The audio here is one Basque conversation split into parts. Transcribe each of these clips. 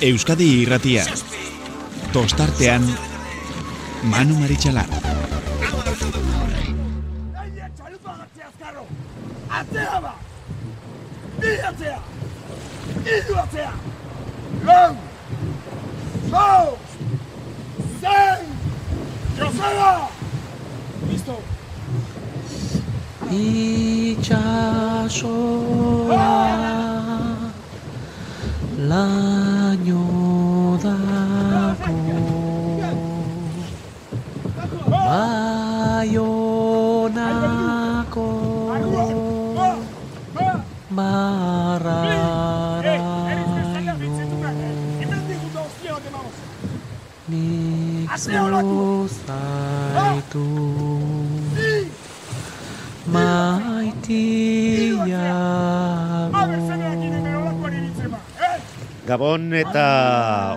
Euskadi irratia. Tostartean, Manu Maritxalar. Atzea ba! Bi atzea! Idu atzea! Lau! Lau! Zen! Joseba! Listo! itxasoa laino dako baionako barraraino nik Gabon eta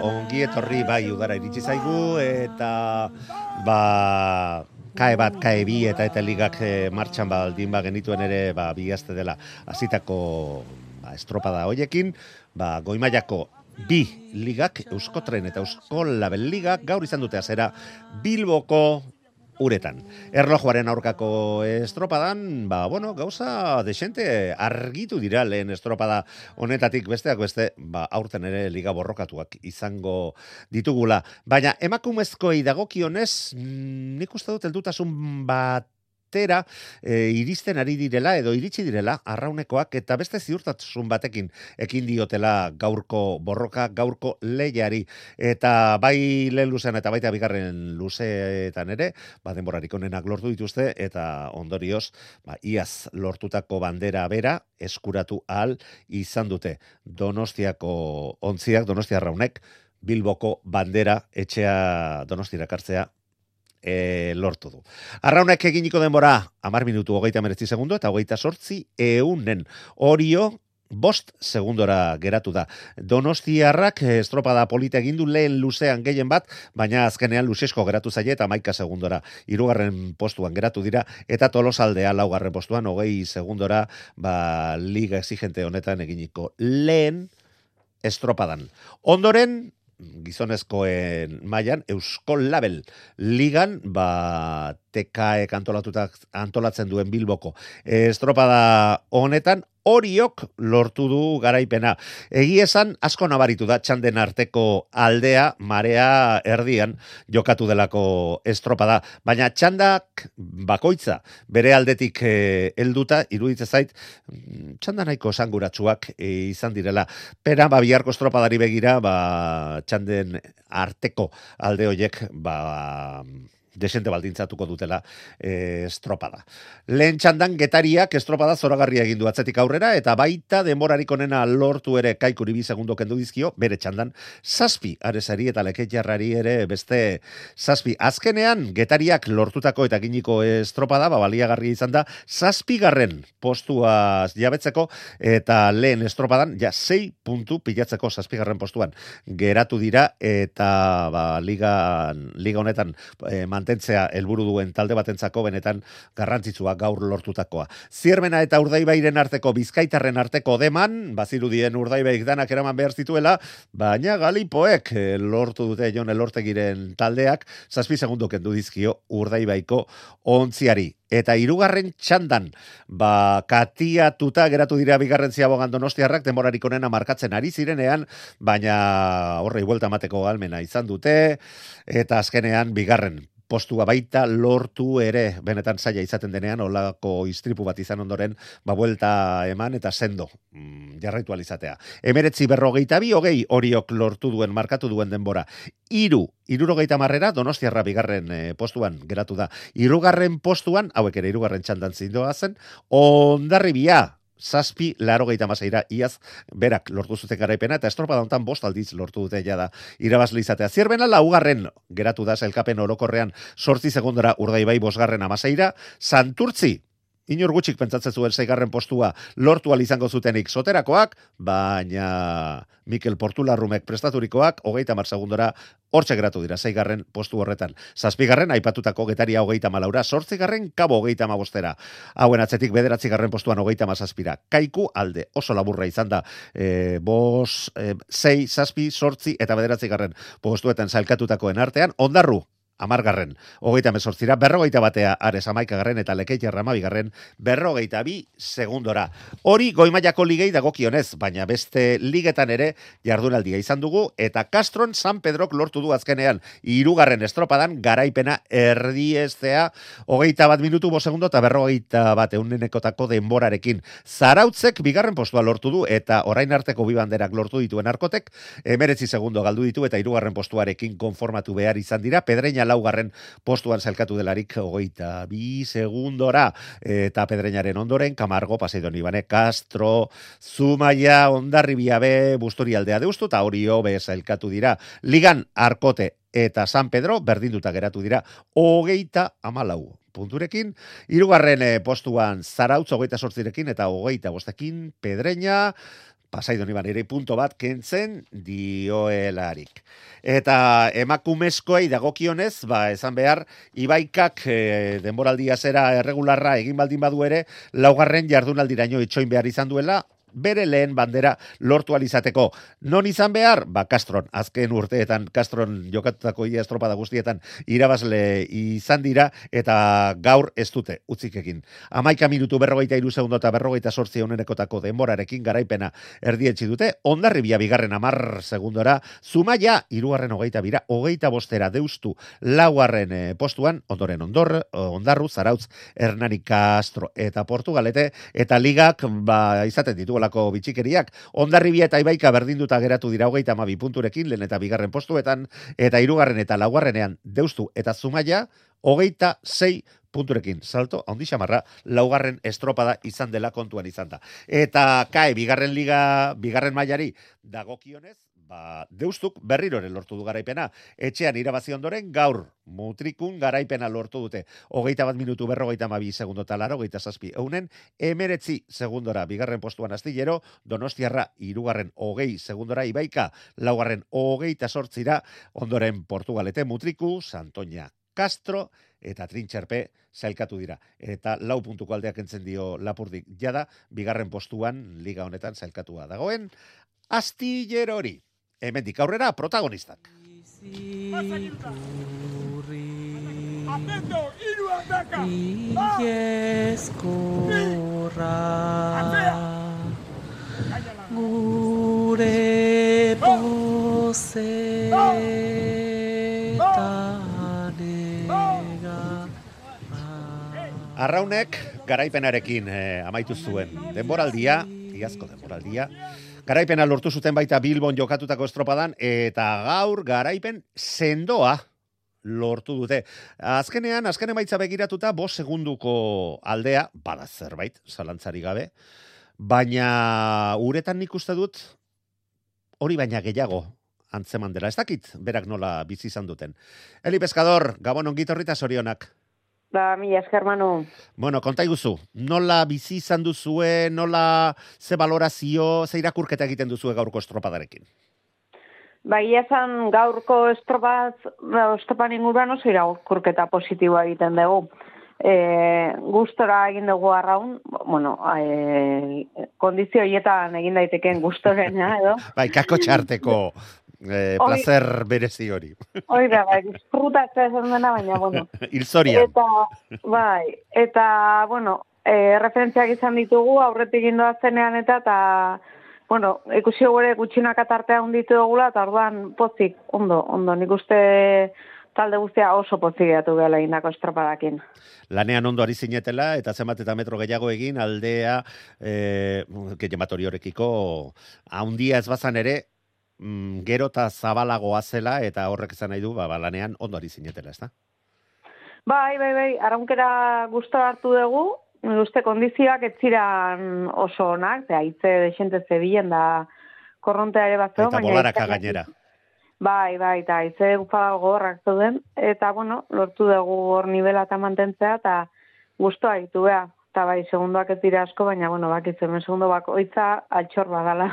ongi etorri bai udara iritsi zaigu eta ba kae bat, kae bi eta eta ligak eh, martxan baldin ba genituen ere ba bi aste dela hasitako ba, estropada hoiekin, ba goimaiako bi ligak, Euskotren eta Euskol Label ligak gaur izan dute azera Bilboko uretan. Erlojuaren aurkako estropadan, ba, bueno, gauza desente argitu dira lehen estropada honetatik besteak beste, ba, aurten ere liga borrokatuak izango ditugula. Baina emakumezkoei dagokionez, mm, nik uste dut heldutasun batera e, iristen ari direla edo iritsi direla arraunekoak eta beste ziurtasun batekin ekin diotela gaurko borroka, gaurko lehiari eta bai lehen luzean eta baita bigarren luzeetan ere, ba denborarik onenak lortu dituzte eta ondorioz, ba iaz lortutako bandera bera eskuratu ahal izan dute. Donostiako ontziak, Donostia Arraunek Bilboko bandera etxea Donostira kartzea e, lortu du. Arraunek eginiko denbora, amar minutu hogeita meretzi segundo, eta hogeita sortzi eunen. Orio, bost segundora geratu da. Donostiarrak eh, estropada polita egin du lehen luzean gehien bat, baina azkenean luzesko geratu zaie eta maika segundora irugarren postuan geratu dira, eta tolosaldea laugarren postuan, hogei segundora, ba, liga exigente honetan eginiko lehen estropadan. Ondoren, gizonezkoen mailan Euskol Label ligan ba TKE antolatutak antolatzen duen Bilboko estropada honetan Oriok lortu du garaipena. Egi esan asko nabaritu da txanden arteko aldea, marea erdian jokatu delako estropada. Baina txandak bakoitza bere aldetik eh, helduta iruditzen zait mm, txanda nahiko esanguratsuak eh, izan direla. Pera, ba, biharko estropadari begira, ba, txanden arteko alde hoiek, ba, desente baldintzatuko dutela e, estropada. Lehen txandan getariak estropada zoragarria egin du atzetik aurrera eta baita denborarik onena lortu ere kaikuri bi segundo kendu dizkio, bere txandan zazpi aresari eta leketjarrari ere beste zazpi. Azkenean getariak lortutako eta giniko estropada, ba, baliagarria izan da, zazpi garren postua jabetzeko eta lehen estropadan, ja, sei puntu pilatzeko zazpi garren postuan geratu dira eta ba, liga, liga honetan e, mantentzea helburu duen talde batentzako benetan garrantzitsua gaur lortutakoa. Ziermena eta Urdaibairen arteko Bizkaitarren arteko deman, bazirudien Urdaibaik danak eraman behar zituela, baina Galipoek eh, lortu dute Jon Elortegiren taldeak, zazpi segundo kendu dizkio Urdaibaiko ontziari. Eta hirugarren txandan, ba, katiatuta geratu dira bigarren ziabogan donostiarrak, denborarik onena markatzen ari zirenean, baina horrei buelta mateko almena izan dute, eta azkenean bigarren postua baita lortu ere benetan zaila izaten denean olako istripu bat izan ondoren ba buelta eman eta sendo mm, jarraitu alizatea. Emeretzi berrogeita bi hogei horiok lortu duen markatu duen denbora. Iru, irurogeita marrera donostiarra bigarren eh, postuan geratu da. Irugarren postuan, hauek ere irugarren txandan zindoa zen, ondarribia zazpi laro gehieta mazaira, iaz berak lortu zuten garaipena, eta estropa dauntan bost aldiz lortu dute ja da irabazle izatea. Zierbena laugarren geratu da zelkapen orokorrean sortzi segundora urdaibai bosgarren amazaira, santurtzi inor gutxik pentsatzen zuen zeigarren postua lortu izango zutenik soterakoak, baina Mikel Portularrumek prestaturikoak, hogeita mar segundora, hortxe geratu dira, zeigarren postu horretan. Zazpigarren, aipatutako getaria hogeita malaura, sortzigarren, kabo hogeita mabostera. Hauen atzetik bederatzigarren postuan hogeita mazazpira. Kaiku alde, oso laburra izan da, e, bos, e, zei, zazpi, sortzi, eta bederatzigarren postuetan zailkatutakoen artean, ondarru, amargarren, hogeita mesortzira, berrogeita batea ares amaikagarren eta lekeitia ramabigarren, berrogeita bi segundora. Hori goimaiako ligei dagokionez, baina beste ligetan ere jardunaldia izan dugu, eta Castron San Pedrok lortu du azkenean, irugarren estropadan garaipena erdiestea, hogeita bat minutu bo segundo eta berrogeita bat eunenekotako denborarekin. Zarautzek bigarren postua lortu du, eta orain arteko bi banderak lortu dituen arkotek, emeretzi segundo galdu ditu eta irugarren postuarekin konformatu behar izan dira, pedreina laugarren postuan zelkatu delarik hogeita bi segundora. Eta pedreñaren ondoren Kamargo, Paseidon Ibane, Castro, Zumaia, Ondarri Biabe, Bustori aldea deustu eta hori hobe zelkatu dira. Ligan, Arkote eta San Pedro berdinduta geratu dira hogeita amalau punturekin, irugarren eh, postuan Zarautz hogeita sortzirekin eta hogeita bostekin Pedreña, pasaidon iban ere punto bat kentzen dioelarik. Eta emakumezkoei dagokionez, ba, esan behar, ibaikak e, denboraldia zera erregularra egin baldin badu ere, laugarren jardunaldiraino itxoin behar izan duela, bere lehen bandera lortu alizateko. Non izan behar? Ba, Castron, azken urteetan, Castron jokatutako ia estropada guztietan irabazle izan dira, eta gaur ez dute, utzikekin. Amaika minutu berrogeita iru segundo eta berrogeita sortzi honenekotako denborarekin garaipena erdietzi dute, ondarri bia bigarren amar segundora, zumaia irugarren hogeita bira, hogeita bostera deustu laugarren eh, postuan, ondoren ondor, ondarru, zarautz, Hernani Castro eta Portugalete, eta ligak ba, izaten ditu olako bitxikeriak. Ondarribia eta Ibaika berdinduta geratu dira hogeita amabi punturekin, lehen eta bigarren postuetan, eta hirugarren eta laugarrenean deustu eta zumaia, hogeita sei punturekin. Salto, handi xamarra, laugarren estropada izan dela kontuan izan da. Eta kae, bigarren liga, bigarren mailari, dagokionez, ba, deustuk berriroren lortu du garaipena. Etxean irabazi ondoren gaur mutrikun garaipena lortu dute. Hogeita bat minutu berrogeita mabi segundo talaro, hogeita zazpi eunen, emeretzi segundora bigarren postuan astillero, donostiarra irugarren hogei segundora ibaika, laugarren hogeita sortzira, ondoren portugalete mutriku, Santoña Castro, eta trintxerpe zailkatu dira. Eta lau puntuko aldeak entzen dio lapurdik jada, bigarren postuan liga honetan zailkatua dagoen, astillerori hemendik aurrera protagonistak. Atento, hiru ataka! Gure pozetan ega Arraunek garaipenarekin eh, amaitu zuen denboraldia, iazko denboraldia, Garaipena lortu zuten baita Bilbon jokatutako estropadan, eta gaur garaipen sendoa lortu dute. Azkenean, azken emaitza begiratuta, bos segunduko aldea, bada zerbait, zalantzari gabe, baina uretan nik uste dut, hori baina gehiago, antzeman dela. Ez dakit, berak nola bizi izan duten. Eli Pescador, Gabon ongitorrita sorionak. Ba, mila esker manu. Bueno, konta iguzu, nola bizi izan duzue, nola ze valorazio, ze irakurketa egiten duzue gaurko estropadarekin? Ba, esan gaurko estropaz, estropan inguruan oso irakurketa positiboa egiten dugu. E, gustora egin dugu arraun, bueno, e, kondizio hietan egin daiteken gustorena, edo. bai, kako txarteko eh, placer berezi hori. Hoi da, bai, disfruta ez dena, baina, bueno. Ilzoria. Eta, bai, eta, bueno, e, referentziak izan ditugu, aurretik indoa zenean eta, eta, bueno, ikusi gore gutxinak atartea hunditu dugula, eta orduan pozik, ondo, ondo, nik uste talde guztia oso pozik gehiatu gela indako estropadakin. Lanean ondo ari zinetela, eta zenbat eta metro gehiago egin, aldea, e, gehiamatori horrekiko, haundia ez bazan ere, mm, gero eta zabalagoa zela, eta horrek izan nahi du, ba, balanean ondo ari zinetela, ez da? Bai, bai, bai, araunkera guztu hartu dugu, uste kondizioak ez ziran oso onak, ze haitze desente zebilen da korrontea ere bat Eta bolaraka gainera. Bai, bai, eta haitze gufala gogorrak zeuden, eta bueno, lortu dugu hor nivela eta mantentzea, eta guztua ditu beha. Eta bai, segundoak ez dira asko, baina, bueno, bakitzen, segundo bakoitza altxor badala.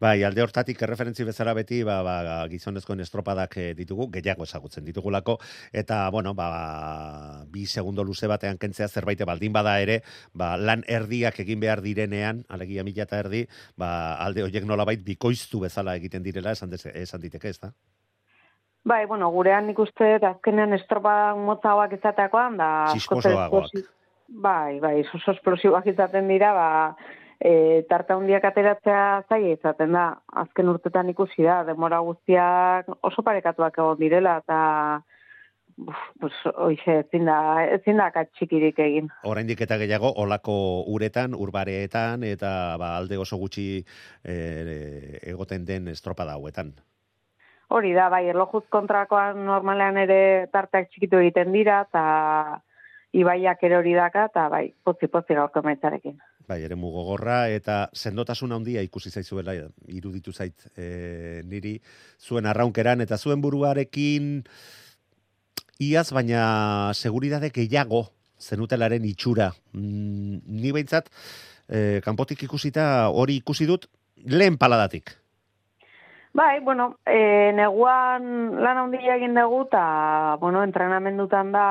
Bai, alde hortatik erreferentzi bezala beti ba, ba, gizonezkoen estropadak eh, ditugu, gehiago ezagutzen ditugulako, eta, bueno, ba, bi segundo luze batean kentzea zerbait baldin bada ere, ba, lan erdiak egin behar direnean, alegia mila eta erdi, ba, alde horiek nolabait bikoiztu bezala egiten direla, esan, dez, esan diteke, ez da? Bai, bueno, gurean nik uste, dut, azkenean estropa motzagoak izateakoan, da... esplosi- Bai, bai, oso esplosiboak izaten dira, ba, e, tarta hundiak ateratzea zaila izaten da. Azken urtetan ikusi da, demora guztiak oso parekatuak egon direla, eta uf, pues, oixe, ezin da, ezin da katxikirik egin. Oraindik eta gehiago olako uretan, urbareetan eta ba, alde oso gutxi e, egoten den estropada hauetan. Hori da, bai, erlojuz kontrakoan normalean ere tarteak txikitu egiten dira, eta ibaiak ere hori daka, eta bai, potzi-potzi gaurko maitzarekin. Bai, ere gogorra eta sendotasun handia ikusi zaizuela iruditu zait e, niri zuen arraunkeran eta zuen buruarekin iaz baina seguridade gehiago zenutelaren itxura. Mm, ni behintzat e, kanpotik ikusita hori ikusi dut lehen paladatik. Bai, bueno, e, neguan lan handia egin dugu, eta, bueno, entrenamendutan da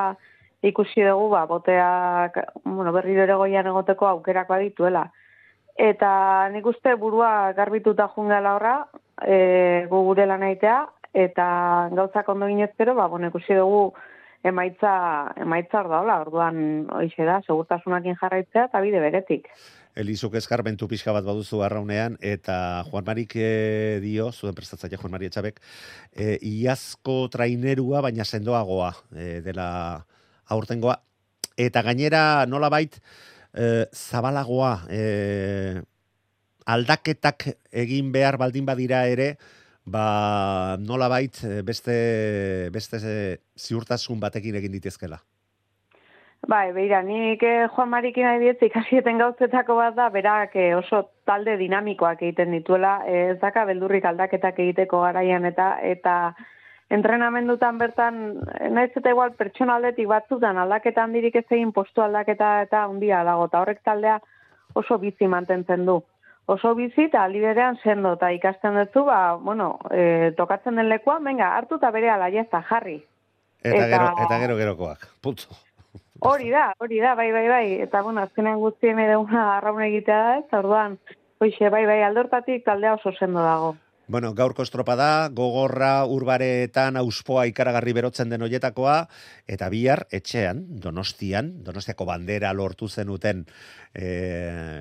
ikusi dugu, ba, boteak, bueno, berriro ere goian egoteko aukerakoa dituela. Eta nik uste burua garbituta jungela horra, e, gu gure lan aitea, eta gauzak ondo ginezkero, ba, bueno, ikusi dugu emaitza, emaitza daola, orduan, hoixe da, segurtasunakin jarraitzea, eta bide beretik. Elizuk eskarbentu pixka bat baduzu arraunean, eta Juan Marik e, dio, zuen prestatzaile Juan Mari Etxabek, e, iazko trainerua, baina sendoagoa e, dela aurtengoa. Eta gainera nola bait, e, zabalagoa, e, aldaketak egin behar baldin badira ere, ba nola bait beste, beste ziurtasun batekin egin ditezkela. Bai, beira, nik eh, Juan Marikin diet ikasieten gauzetako bat da, berak eh, oso talde dinamikoak egiten dituela, eh, ez daka beldurrik aldaketak egiteko garaian eta eta entrenamendutan bertan, naiz eta igual pertsonaldetik batzutan aldaketa handirik ez egin postu aldaketa eta handia dago, eta horrek taldea oso bizi mantentzen du. Oso bizi eta aldi berean sendo, eta ikasten duzu, ba, bueno, eh, tokatzen den lekuan, venga, hartu eta bere ala jazta, jarri. Eta, Eta- gero, eta gero gerokoak. Punto. Hori da, hori da, bai, bai, bai. Eta, bueno, azkenean guztien ere una arraun egitea da, ez, orduan, hoxe, bai, bai, aldortatik taldea oso sendo dago. Bueno, gaurko estropada, gogorra, urbareetan, auspoa ikaragarri berotzen den hoietakoa, eta bihar, etxean, donostian, donostiako bandera lortu zenuten e,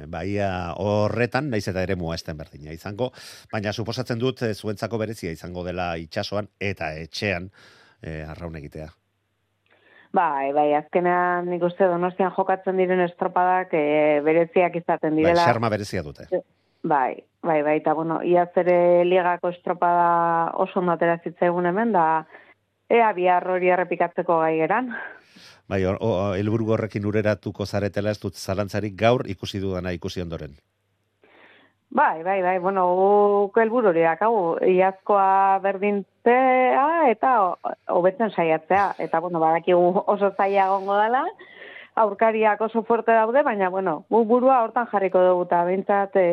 baia horretan, naiz eta ere mua esten berdina izango, baina suposatzen dut e, zuentzako berezia izango dela itsasoan eta etxean e, arraun egitea. Bai, bai, azkenean nik uste donostian jokatzen diren estropadak e, bereziak izaten Bai, direla. xarma berezia dute. Bai, bai, bai, eta bueno, iaz ere ligako estropada oso ondo atera zitzaigun hemen, da ea bihar hori errepikatzeko gai geran. Bai, helburu horrekin ureratuko zaretela ez dut zalantzarik gaur ikusi dudana ikusi ondoren. Bai, bai, bai, bueno, guk helburu hori dakagu, iazkoa berdintzea eta ho- hobetzen saiatzea. Eta, bueno, badakigu oso zaila egongo dela, aurkariak oso fuerte daude, baina, bueno, guk burua hortan jarriko dugu, eta behintzat e,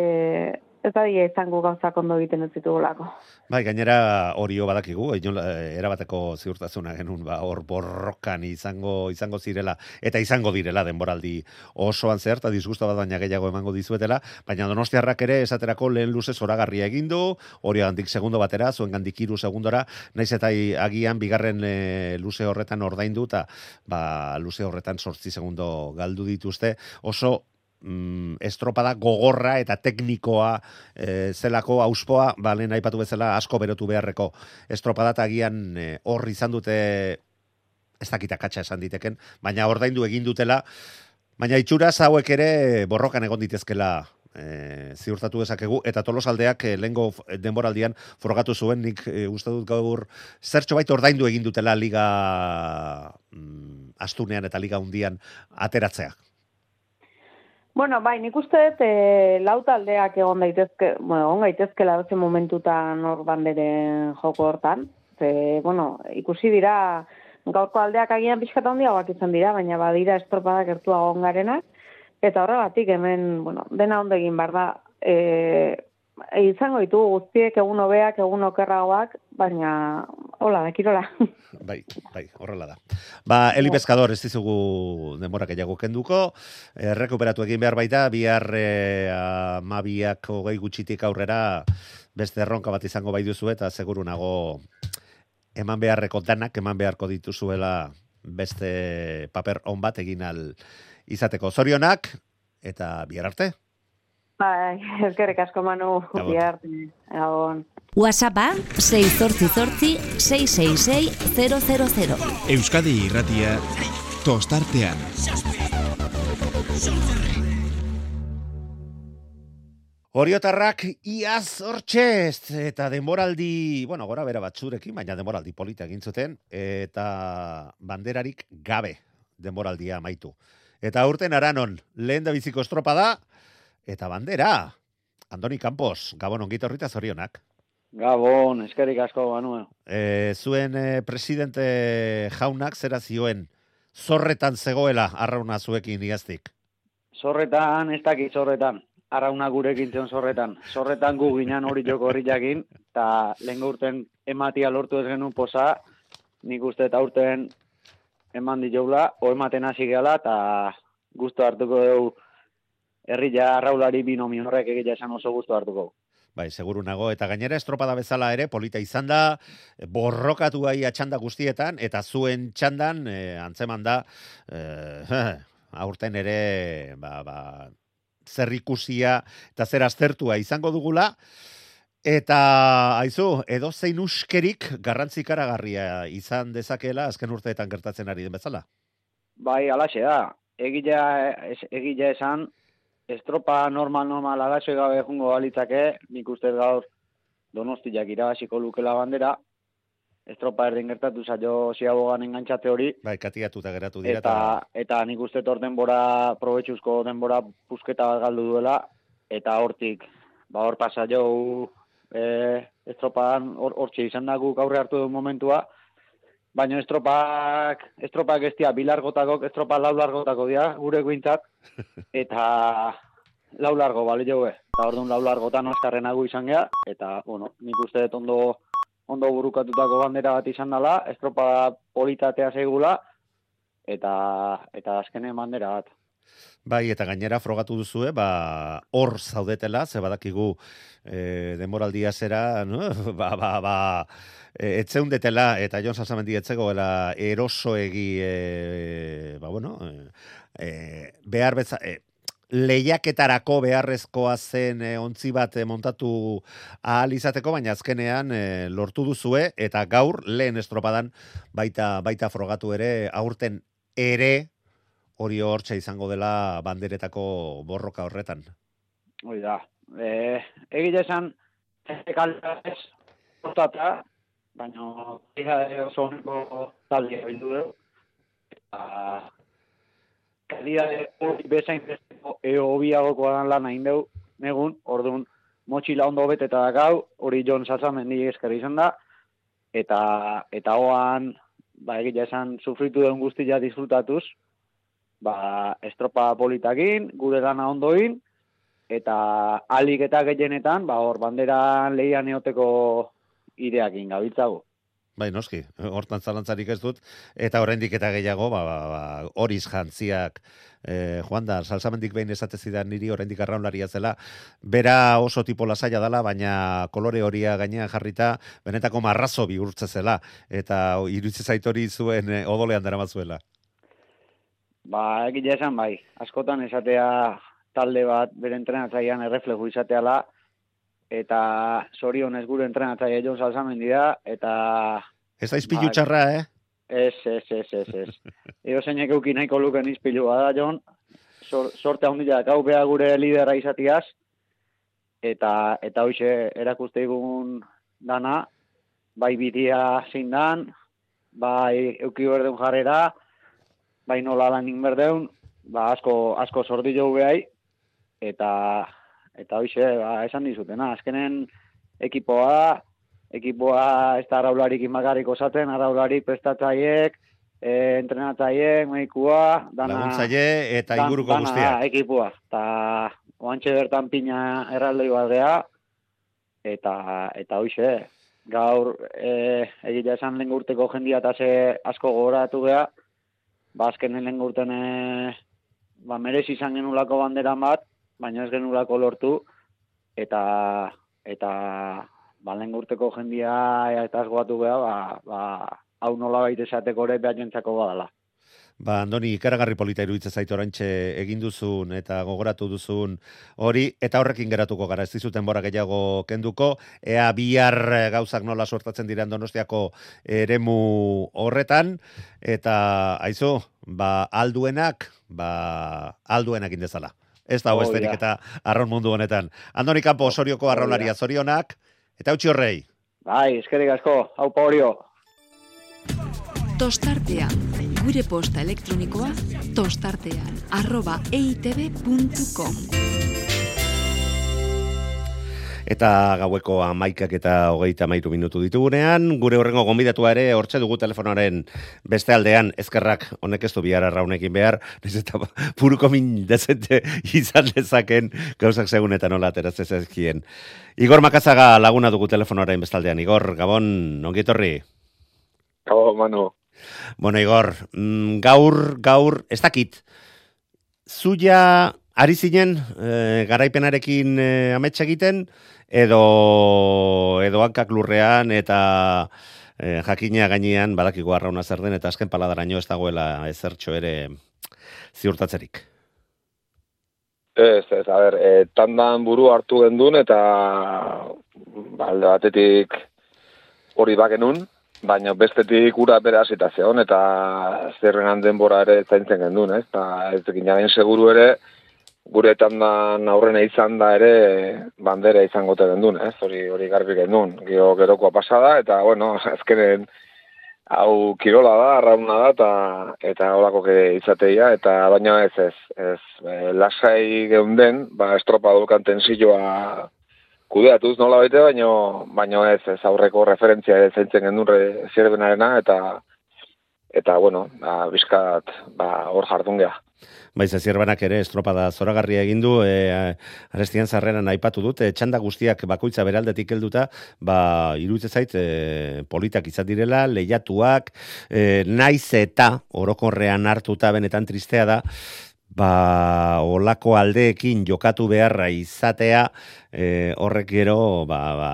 ez da dira izango gauzak ondo egiten ez ditugulako. Bai, gainera horio badakigu, inola, eh, erabateko ziurtasuna genuen, ba, hor borrokan izango izango zirela, eta izango direla denboraldi osoan zer, eta disgusto bat baina gehiago emango dizuetela, baina donostiarrak ere esaterako lehen luze zoragarria egin du, hori gandik segundo batera, zuen gandik iru segundora, naiz eta agian bigarren e, luze horretan ordaindu, eta ba, luze horretan sortzi segundo galdu dituzte, oso mm, estropada gogorra eta teknikoa e, zelako auspoa, ba, lehen aipatu bezala asko berotu beharreko estropada eta agian e, izan dute ez dakita katxa esan diteken, baina ordaindu egin dutela, baina itxuraz hauek ere borrokan egon ditezkela e, ziurtatu dezakegu, eta tolosaldeak e, lehengo denboraldian frogatu zuen, nik e, uste dut gaur zertxo bait ordaindu egin dutela liga mm, astunean eta liga hundian ateratzea. Bueno, bai, nik uste dut e, lau taldeak egon daitezke, bueno, egon gaitezkela dozen momentutan hor banderen joko hortan. Ze, bueno, ikusi dira, gaurko aldeak agian pixkata handiagoak izan dira, baina badira estropada gertua egon garenak. Eta horregatik hemen, bueno, dena ondo egin behar da, e, izango ditugu guztiek egun hobeak, egun okerragoak, baina hola da, kirola. Bai, bai, horrela da. Ba, Eli Pescador ez dizugu denbora gehiago kenduko, eh, rekuperatu egin behar baita, bihar eh, amabiak hogei gutxitik aurrera beste erronka bat izango bai duzu eta seguru nago eman beharreko danak, eman beharko dituzuela beste paper on bat egin al izateko zorionak, eta bihar arte. Bai, eskerrik asko manu, Gabon. bihar, gabon. WhatsAppa 688 666 000. Euskadi irratia tostartean. Oriotarrak iaz hortxez, eta denboraldi, bueno, gora bera batzurekin, baina denboraldi polita egin zuten, eta banderarik gabe denboraldia amaitu. Eta urten aranon, lehen da biziko estropa da, eta bandera, Andoni Campos, gabon ongit horrita zorionak. Gabon, eskerrik asko, Manuel. E, zuen e, presidente jaunak zera zioen, zorretan zegoela arrauna zuekin iaztik. Zorretan, ez dakit zorretan. Arauna gurekin zion zorretan. Zorretan gu ginen hori joko hori jakin, eta lehen urten ematia lortu ez genuen posa, nik uste eta urten eman ditugula, o ematen hasi gehala, eta gustu hartuko dugu herria arraulari binomi horrek egitea esan oso gustu hartuko. Bai, seguru nago, eta gainera estropada bezala ere, polita izan da, borrokatu gai atxanda guztietan, eta zuen txandan, e, antzeman da, e, aurten ere, ba, ba, zer ikusia eta zer aztertua izango dugula, eta, aizu, edo zein uskerik garrantzikaragarria izan dezakela azken urteetan gertatzen ari den bezala. Bai, alaxe da. Egilea, es- egilea esan, estropa normal normal alaxe gabe jungo balitzake, nik uste gaur donostiak irabaziko lukela bandera, estropa erdin gertatu zaio ziabogan engantxate hori, Bai, katiatuta geratu dira. eta, eta nik uste hor denbora, probetxuzko denbora pusketa bat galdu duela, eta hortik, ba hor pasa jo e, estropan hor hortxe izan da guk aurre hartu duen momentua, baina estropak, estropak ez dira, bilargotakok, estropa lau largotako dira, gure guintzat, eta lau largo, bale joe. Eta orduan lau largotan azkarrenago izan gea, eta, bueno, nik uste dut ondo, ondo burukatutako bandera bat izan dela, estropa politatea zeigula, eta, eta azkenen bandera bat. Bai, eta gainera frogatu duzue, ba, hor zaudetela, ze badakigu e, denboraldia zera, no? ba, ba, ba, e, etzeundetela, eta Jon Sasamendi etzegoela erosoegi, e, ba, bueno, e, behar beza, e, lehiaketarako beharrezkoa zen e, ontzi bat e, montatu ahal izateko, baina azkenean e, lortu duzue, eta gaur lehen estropadan baita, baita frogatu ere, aurten ere, hori hortxa izango dela banderetako borroka horretan. Hoi da. E, egile esan, ez, portata, baina ega oso honeko talde bildu dugu. Eta, kalidade hori bezain besteko eo hobiagoko dan lan hain dugu, negun, orduan, motxila ondo beteta da gau, hori Jon Sasamendi esker izan da, eta, eta hoan, ba, egia esan, sufritu den guztia disfrutatuz, ba, estropa politakin, gure dana ondoin, eta alik eta gehienetan, ba, hor, banderan lehian eoteko ideakin gabiltzago. Bai, noski, hortan zalantzarik ez dut, eta oraindik eta gehiago, ba, ba, ba, horiz jantziak, eh, Juan da, salsamendik behin esate zidan niri oraindik arraunlaria zela, bera oso tipo lasaia dala, baina kolore horia gainean jarrita, benetako marrazo bihurtze zela, eta irutze zait hori zuen eh, odolean dara zuela. Ba, egia esan bai, askotan esatea talde bat bere entrenatzailean errefleju izateala, eta zorionez gure entrenatzaile Jon Salsamendi da, eta Ez da izpilu Bai. txarra, eh? Ez, ez, ez, ez, ez. Ego zeinek euki nahiko luken izpilua da, Jon. Sor, sorte handia gau beha gure lidera izatiaz. Eta, eta hoxe erakuste egun dana, bai bidia zein dan, bai euki berdeun jarrera, bai nola lanin berdeun, ba asko, asko sordi jau behai, eta, eta hoxe, ba, esan dizutena, azkenen ekipoa ekipoa ez da araularik imagarrik osatzen, araularik prestatzaiek, e, entrenatzaile, medikua, dana... Laguntzaile eta dan- inguruko dana, guztiak. ekipua. Ta oantxe bertan pina erraldoi bat geha, eta, eta hoxe, gaur e, egitea esan lehen urteko jendia eta ze asko gogoratu geha, ba azkenen lehen urten e, ba, merezi izan genulako banderan bat, baina ez genulako lortu, eta eta ba, lehen urteko jendia eta asgoatu geha, ba, ba, hau nola baita esateko ere behatentzako badala. Ba, Andoni, ikaragarri polita iruditzen zait orantxe egin duzun eta gogoratu duzun hori, eta horrekin geratuko gara, ez dizuten bora gehiago kenduko, ea bihar eh, gauzak nola suertatzen diren donostiako eremu horretan, eta aizu, ba, alduenak, ba, alduenak indezala. Ez da Oh, eta arron mundu honetan. Andoni Kampo, Osorioko arraularia zorionak, eta utzi horrei. Bai, eskerrik asko, hau paurio. Tostartea. Gure posta elektronikoa tostartean arroba eitb.com Eta gaueko amaikak eta hogeita mairu minutu ditugunean, gure horrengo gonbidatua ere hortze dugu telefonoaren beste aldean, ezkerrak honek ez du bihar arraunekin behar, ez eta puruko min dezente izan lezaken gauzak segun eta nola ateraz ezkien. Igor Makazaga laguna dugu telefonoaren bestaldean. Igor, Gabon, ongi etorri. Gabo, Manu. Bueno, Igor, mm, gaur, gaur, ez dakit, zuia ari zinen eh, garaipenarekin eh, ametsa egiten, edo, edo hankak lurrean eta eh, jakina gainean badakiko arrauna zer den eta azken paladaraino ez dagoela ezertxo ere ziurtatzerik. Ez, ez, a ber, e, tandan buru hartu gendun eta ba, alde batetik hori bagenun, baina bestetik ura bera hasita zeon eta zerren denbora ere zaintzen gendun, ez? Ta ez ginen seguru ere gure tandan aurrena izan da ere bandera izango te gendun, ez? Hori hori garbi gendun. Gero gerokoa pasada eta bueno, azkenen hau kirola da, arrauna da, eta, eta holako ke izateia, eta baina ez ez, ez e, lasai geunden, ba, estropa dukan tensioa kudeatuz nola baite, baino, baino ez, ez aurreko referentzia ere zaintzen gendun re, zierbenarena, eta, eta bueno, ba, bizkat, ba, hor jardun geha. Baiz, zierbanak ere estropada zoragarria egin du, e, arestian zarreran aipatu dut, e, txanda guztiak bakoitza beraldetik helduta, ba, iruditze zait, e, politak izan direla, lehiatuak, e, naiz eta orokorrean hartuta benetan tristea da, ba, olako aldeekin jokatu beharra izatea, e, horrek gero, ba, ba,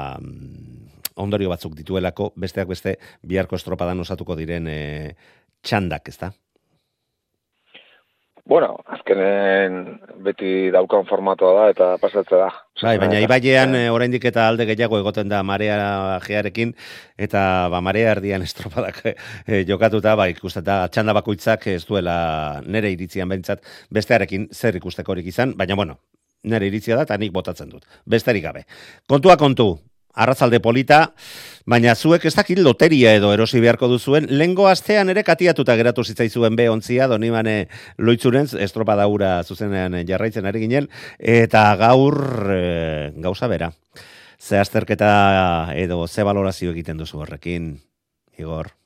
ondorio batzuk dituelako, besteak beste, biharko estropadan osatuko diren e, txandak, ezta? Bueno, azkenen beti daukan formatoa da eta pasatze da. Bai, baina ibailean e, oraindik eta alde gehiago egoten da marea gearekin eta ba marea erdian estropadak e, jokatuta ba ikusten da txanda bakoitzak ez duela nere iritzian behintzat bestearekin zer ikustekorik izan, baina bueno, nere iritzia da eta nik botatzen dut. Besterik gabe. Kontua kontu, arrazalde polita, baina zuek ez dakit loteria edo erosi beharko duzuen, lengo astean ere katiatuta geratu zitzaizuen be ontzia, donibane loitzuren, estropada ura zuzenean jarraitzen ari ginen, eta gaur e, gauza bera. Ze azterketa edo ze valorazio egiten duzu horrekin, Igor?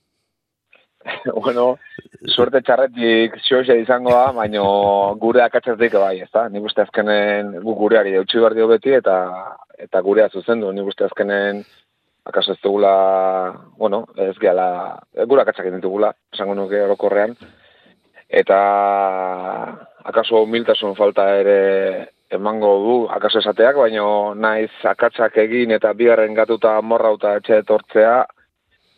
bueno, suerte txarretik xoxe izango da, baino gure akatzatik bai, ez da? Nik uste azkenen gu gureari eutxi behar dio beti eta eta gurea zuzendu. Nik uste azkenen akaso ez dugula, bueno, ez gehala, gure akatzak egiten dugula, esango nuke orokorrean. Eta akaso humiltasun falta ere emango du akaso esateak, baino naiz akatzak egin eta bigarren gatuta morrauta etxe etortzea,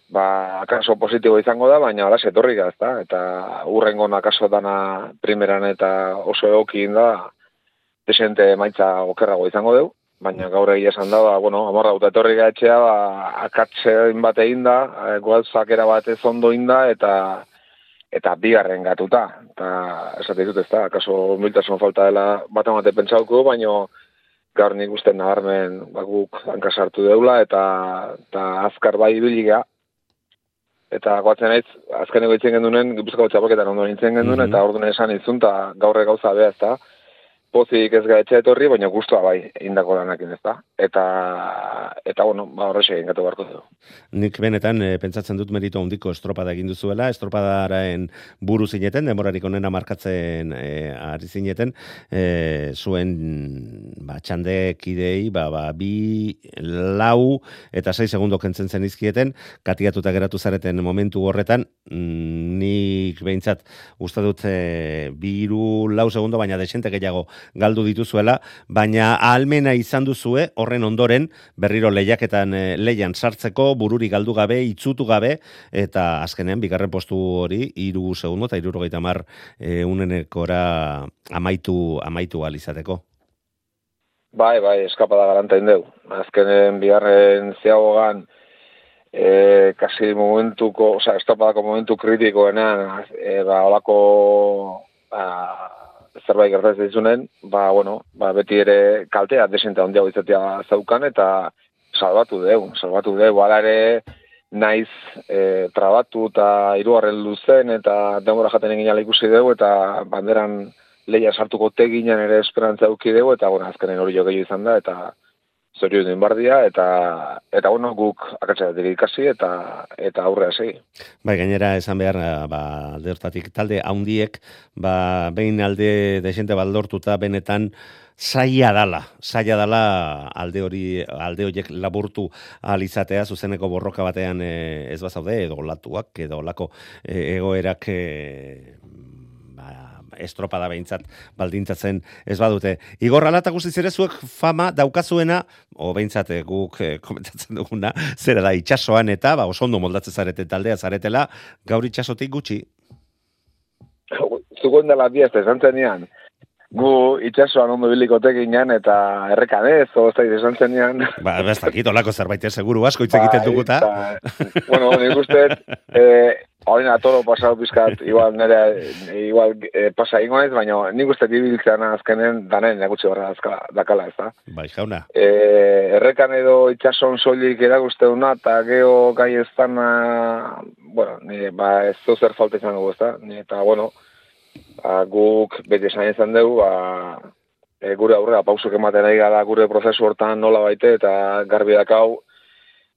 ba, akaso positibo izango da, baina ala etorri da, ezta? Eta urrengo akaso dana primeran eta oso egokin da, desente maitza okerrago izango deu, baina gaur egia esan da, ba, bueno, amorra eta etorri ga etxea, ba, akatzein bat egin da, e, goalzak bat ez ondo inda, eta eta bigarren gatuta. Eta esate ditut ez da, akaso humiltasun falta dela bat amate pentsauko, baina gaur nik uste nabarmen bakuk hankasartu deula, eta, eta azkar bai ibiligea, eta goatzen naiz, azkeneko itzen gendunen, gipuzko txapaketan ondo nintzen genduen, Mhm. eta orduan esan izun, eta gaurre gauza beha, ezta? Pozik ez gaitxe etorri, baina gustua bai, indako lanakin ez da. Eta, eta bueno, ba, horrexe egin gatu beharko dugu. Nik benetan e, pentsatzen dut merito handiko estropada egin duzuela, estropadaren buru zineten, demorarik onena markatzen e, ari zineten, e, zuen ba, txandek idei, ba, ba, bi, lau, eta sei segundo kentzen zen izkieten, katiatuta geratu zareten momentu horretan, mm, nik behintzat uste dut e, biru lau segundo, baina desente gehiago galdu dituzuela, baina ahalmena izan duzue, horren ondoren, berriro lehiaketan e, leian sartzeko, bururi galdu gabe, itzutu gabe, eta azkenean, bigarren postu hori, iru segundo, eta iru rogeita mar e, unenekora amaitu, amaitu alizateko. Bai, bai, eskapada garanta indeu. Azkenen biharren zeagogan, e, kasi momentuko, oza, estopadako momentu kritikoenean, e, ba, olako, ba, zerbait gertatzen dizunen, ba, bueno, ba, beti ere kaltea desenta ondiago izatea zaukan, eta salbatu deu, salbatu deu, ala ere, naiz e, trabatu eta irugarren luzen, eta denbora jaten egin ikusi deu, eta banderan leia sartuko teginen ere esperantza auki dugu, eta bueno, azkenen hori jo gehiago izan da, eta zorion duen bardia, eta, eta bueno, guk akatsatik ikasi, eta eta aurrea segi. Bai, gainera esan behar, ba, deortatik talde haundiek, ba, behin alde desente baldortuta benetan, saia dala, saia dala alde hori, alde horiek laburtu alizatea, zuzeneko borroka batean e, ez bazaude, edo latuak, edo lako e, egoerak e, estropada behintzat baldintzatzen ez badute. Igor alata guztiz ere zuek fama daukazuena, o behintzat eh, guk e, komentatzen duguna, zera da itxasoan eta, ba, oso ondo moldatzen zarete taldea zaretela, gaur itxasotik gutxi. Zugoen dela biazte, zantzenean, gu itxasoan ondo biliko teginan eta errekan ez, o ez esan zenean. Ba, ez dakit, olako zerbait seguru asko hitz egiten bai, duguta. bueno, nik uste, eh, Horina, toro pasau bizkat, igual nire, igual e, pasa ingoez, baina nik uste dibiltzean azkenen danen negutxe horra dakala, ez da? Bai, jauna. E, errekan edo itxason soilik eragusteuna, eta geho gai ez dana, bueno, ni, ba, ez zer falta izan dugu, ez da? Eta, bueno, ba, guk beti esan izan dugu, ba, e, gure aurrera pausuk ematen ari gara gure prozesu hortan nola baite, eta garbi dakau,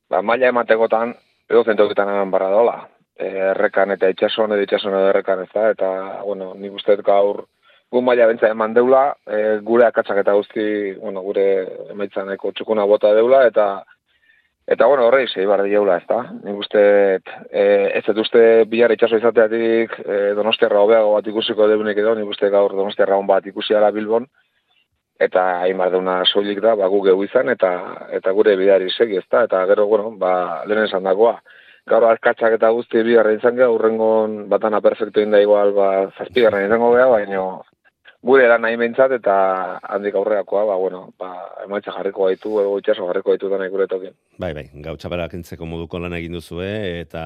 ba, maila ematekotan, edo zentokitan eman barra dola. Errekan eta itxason edo itxason edo errekan ez da, eta, bueno, nik uste gaur gu maila bentsa eman deula, e, gure akatzak eta guzti, bueno, gure emaitzaneko txukuna bota deula, eta Eta bueno, horrei sei bar dieula, ezta? Nik uste e, ez dut uste bilar itsaso izateatik e, Donostiarra hobeago bat ikusiko deunik edo, nik uste gaur Donostiarra on bat ikusi ala Bilbon eta hain bar deuna soilik da, ba gu geu izan eta eta gure bidari segi, ezta? Eta gero bueno, ba lehen esandakoa, gaur azkatzak eta guzti bi garra izan geha, urrengon batana perfecto inda igual, ba, zazpi garra izango geha, baina gure eran nahi mentzat eta handik aurreakoa, ba, bueno, ba, emaitza jarriko gaitu, ego itxaso jarriko gaitu dana gure tokin. Bai, bai, gau txaparak entzeko moduko lan egin duzue, eta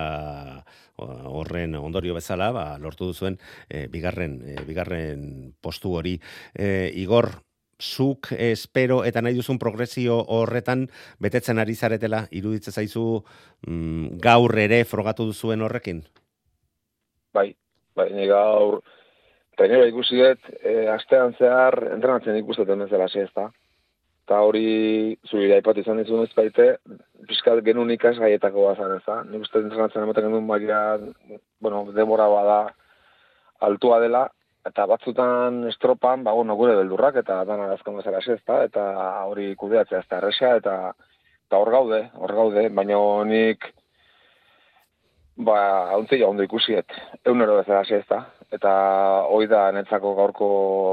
horren ondorio bezala, ba, lortu duzuen, e, bigarren, e, bigarren postu hori. E, Igor, zuk espero eta nahi duzun progresio horretan betetzen ari zaretela iruditze zaizu mm, gaur ere frogatu duzuen horrekin? Bai, bai, gaur trainera ikusi dut, e, astean zehar entrenatzen ikusteten ez dela ezta. Ta hori zuri da ipatu izan dizun ez baite, pizkat genuen ikas gaietako bazan ez da. Nik uste entrenatzen ematen genuen baina, bueno, demora bada altua dela, eta batzutan estropan, ba, bueno, gure beldurrak, eta dana azken bezala ezta, eta hori kudeatzea ez da erresa, eta eta hor gaude, hor gaude, baina nik, ba, hauntzi ondo ikusiet, eunero bezala ezta, eta hoi da netzako gaurko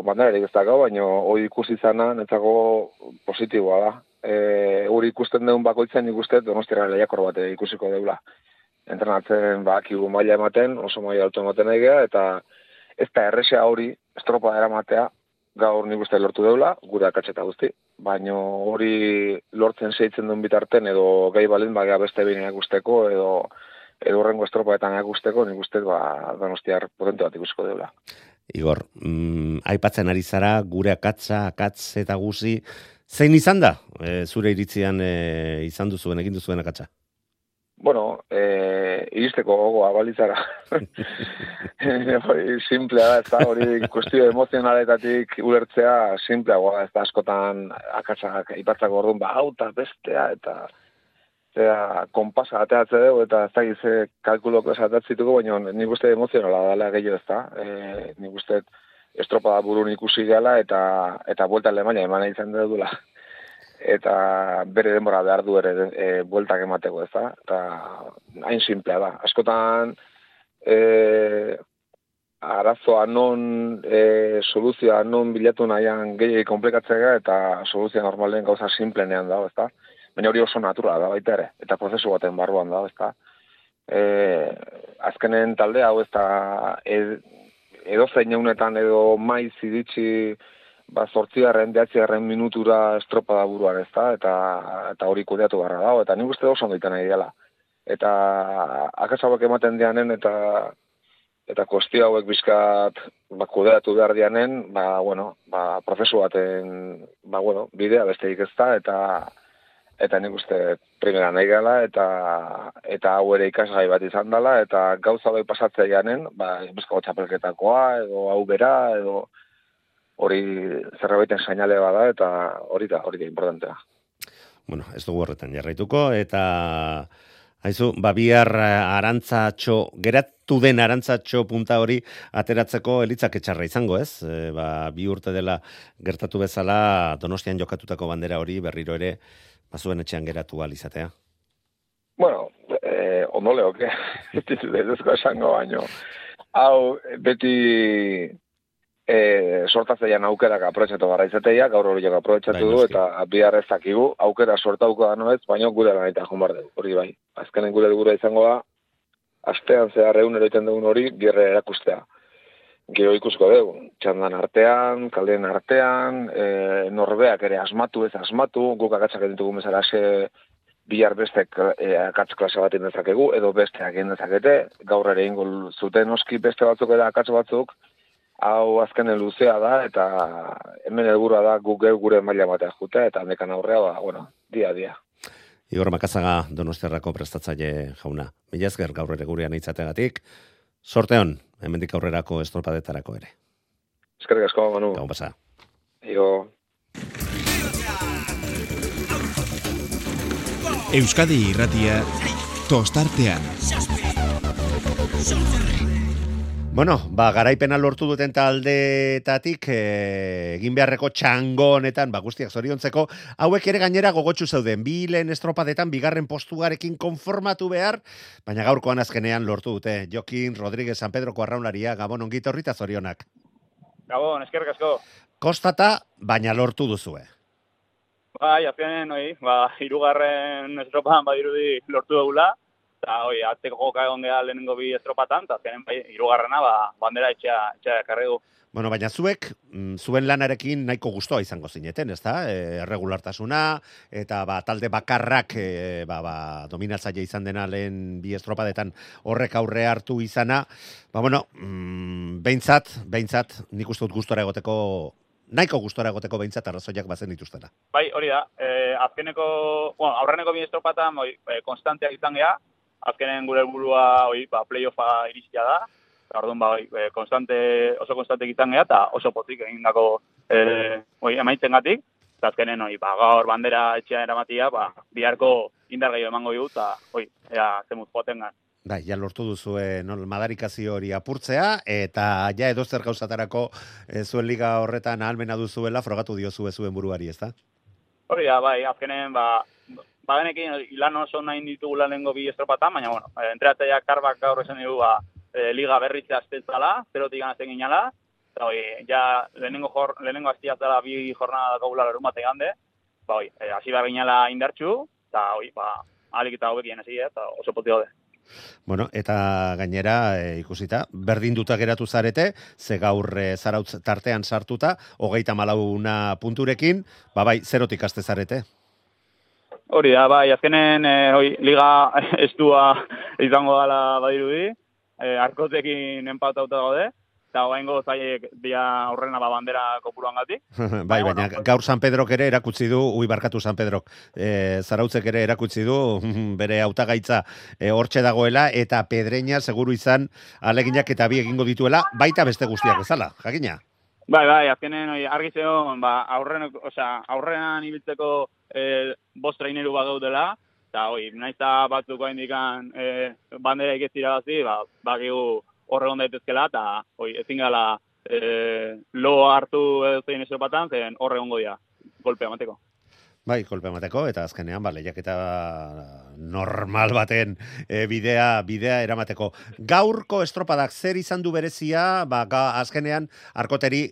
banderarik ez da gau, baina hoi ikusi zana netzako positiboa da. E, hori ikusten deun bakoitzen ikusten donostira lehiakor bat ikusiko deula. Entrenatzen, ba, kibu maila ematen, oso maila alto ematen egea, eta ez da erresa hori estropa eramatea gaur nik uste lortu deula, gure akatzeta guzti, baino hori lortzen zeitzen duen bitarten edo gai balin bagea beste behin usteko edo edo horrengo estropaetan usteko nik uste ba, donostiar potente bat ikusiko deula. Igor, mm, aipatzen ari zara, gure akatza, akatz eta guzi, zein izan da, e, zure iritzian e, izan duzuen, egin duzuen akatza? Bueno, e, iristeko gogoa balitzara. simplea da, ez da, hori kustio emozionaletatik ulertzea simpleagoa, ez da, askotan akatsak ipatzako orduan, ba, hau eta bestea, eta zera, konpasa ateatze dugu, eta ez da, gize kalkuloko esatatzituko, baina nik uste emozionala dela gehiago ez da, e, nik uste estropada burun ikusi gala, eta, eta buelta Alemania eman izan dugula eta bere denbora behar du ere e, bueltak emateko, ez da? Eta hain simplea da. Askotan, e, arazoa non, e, soluzioa non bilatu nahian gehiagik komplikatzea eta soluzioa normalen gauza simplenean da, ez da? Baina hori oso natura da baita ere, eta prozesu baten barruan da, ez da? E, azkenen talde hau ez da, ed, edo zein edo maiz iritsi ba, zortzigarren, behatzigarren minutura estropa da buruan ez da, eta, eta hori kudeatu barra dago, eta nik uste oso ondo nahi dela. Eta akasabak ematen dianen, eta eta kostio hauek bizkat ba, kudeatu behar dianen, ba, bueno, ba, prozesu baten ba, bueno, bidea besteik ez da, eta eta nik uste primera nahi gala, eta, eta hau ere ikasgai bat izan dela, eta gauza bai pasatzea janen, ba, bizkago txapelketakoa, edo hau bera, edo hori zerrabaiten sainale bada eta hori da, hori da importantea. Bueno, ez dugu horretan jarraituko eta haizu, ba bihar eh, arantzatxo, geratu den arantzatxo punta hori ateratzeko elitzak etxarra izango, ez? E, ba, bi urte dela gertatu bezala Donostian jokatutako bandera hori berriro ere bazuen etxean geratu alizatea. Bueno, eh, ondo leoke, ez dizko esango baino. Hau, beti e, sortatzeian aukerak aprotxatu gara izateia, gaur hori jok aprotxatu bai, du, eta bihar ez dakigu, aukera sortauko da noez, baina gure lan eta jumar dugu, hori bai. Azkenen gure gure izango da, astean zehar egun eroiten dugun hori, bierre erakustea. Gero ikusko dugu, txandan artean, kaldeen artean, e, norbeak ere asmatu ez asmatu, guk akatzak ditugu mesara ze bihar beste e, akatz klase bat indezakegu, edo besteak indezakete, gaur ere ingo zuten oski beste batzuk eta akatz batzuk, hau azkenen luzea da, eta hemen helburua da guk gure maila batea jute, eta nekan aurrea, ba, bueno, dia, dia. Igor Makazaga donostiarrako prestatzaile jauna. Mila ezker gaur ere gurean itzategatik. Sorte hon, hemendik aurrerako estropadetarako ere. Eskerrik asko, Manu. Gau pasa. Igo. Euskadi irratia tostartean. Bueno, ba, garaipena lortu duten taldetatik e, egin beharreko txango honetan, ba, guztiak zoriontzeko, hauek ere gainera gogotsu zeuden, bi lehen estropadetan bigarren postugarekin konformatu behar, baina gaurkoan azkenean lortu dute. Jokin Rodríguez San Pedro Arraunlaria, Gabon ongit horrita zorionak. Gabon, eskerrik asko. Kostata, baina lortu duzue. Bai, azkenen, oi, ba, irugarren estropan badirudi lortu dugula, eta hoi, atzeko joka egon geha lehenengo bi estropatan, eta azkenen bai, irugarrena, ba, bandera etxea, etxea karri du. Bueno, baina zuek, mm, zuen lanarekin nahiko gustoa izango zineten, ez da? E, regulartasuna, eta ba, talde bakarrak e, ba, ba, dominatzaile izan dena lehen bi estropadetan horrek aurre hartu izana. Ba, bueno, mm, behintzat, behintzat, nik uste dut gustora egoteko nahiko gustora egoteko behintzat arrazoiak bazen dituztena. Bai, hori da. E, azkeneko, bueno, aurreneko bi estropatan, oi, e, konstanteak izan geha, azkenen gure helburua hoi ba playoffa iristia da. Orduan ba e, konstante oso konstante izan gea ta oso potik egindako eh hoi emaitengatik ta azkenen hoi ba gaur bandera etxea eramatia ba biharko indargaio emango digu ta hoi ea zemuz potengan. Bai, ja lortu duzu eh no madarikazio hori apurtzea eta ja edo zer gauzatarako e, zuen liga horretan ahalmena duzuela frogatu diozu zuen buruari, ezta? Hori da, bai, azkenen ba bagenekin ilan oso nahi ditugula lehenko bi estropatan, baina, bueno, eh, entreatea karbak gaur esan dugu, ba, e, liga berritzea aztetzala, zerotik ganazten ginala, eta hoi, ja, lehenengo, jor, lehenengo aztiazala bi jornada gaula lerun bat egande, ba, hoi, e, hasi behar ginala indartxu, eta hoi, ba, alik eta hobekien hasi, eta oso poti gode. Bueno, eta gainera e, ikusita, berdin duta geratu zarete, ze gaur e, zarautz tartean sartuta, hogeita malauna punturekin, ba bai, zerotik aste zarete. Hori da, bai, azkenen, e, hoi, liga estua izango dala badirudi, e, arkotekin empatauta gaude, eta oaingo zaiek dia aurrena ba bandera kopuruan gati. bai, baina gaur San Pedrok ere erakutsi du, ui barkatu San Pedrok, e, zarautzek ere erakutsi du, bere hautagaitza e, hortxe dagoela, eta pedreina seguru izan aleginak eta bi egingo dituela, baita beste guztiak bezala, jakina? Bai, bai, azkenen oi, argi zeon, ba, aurren, osea, aurrenan ibiltzeko e, bost traineru bat gaudela, eta oi, naiz eta batzuk indikan e, bandera ikestira bazi, ba, bakigu horre onda daitezkela, eta oi, ezin gala e, lo hartu zein esopatan, zen horre ongo dira, golpea mateko. Bai, kolpe emateko, eta azkenean, ba, lehiaketa normal baten e, bidea, bidea eramateko. Gaurko estropadak zer izan du berezia, ba, ga, azkenean, arkoteri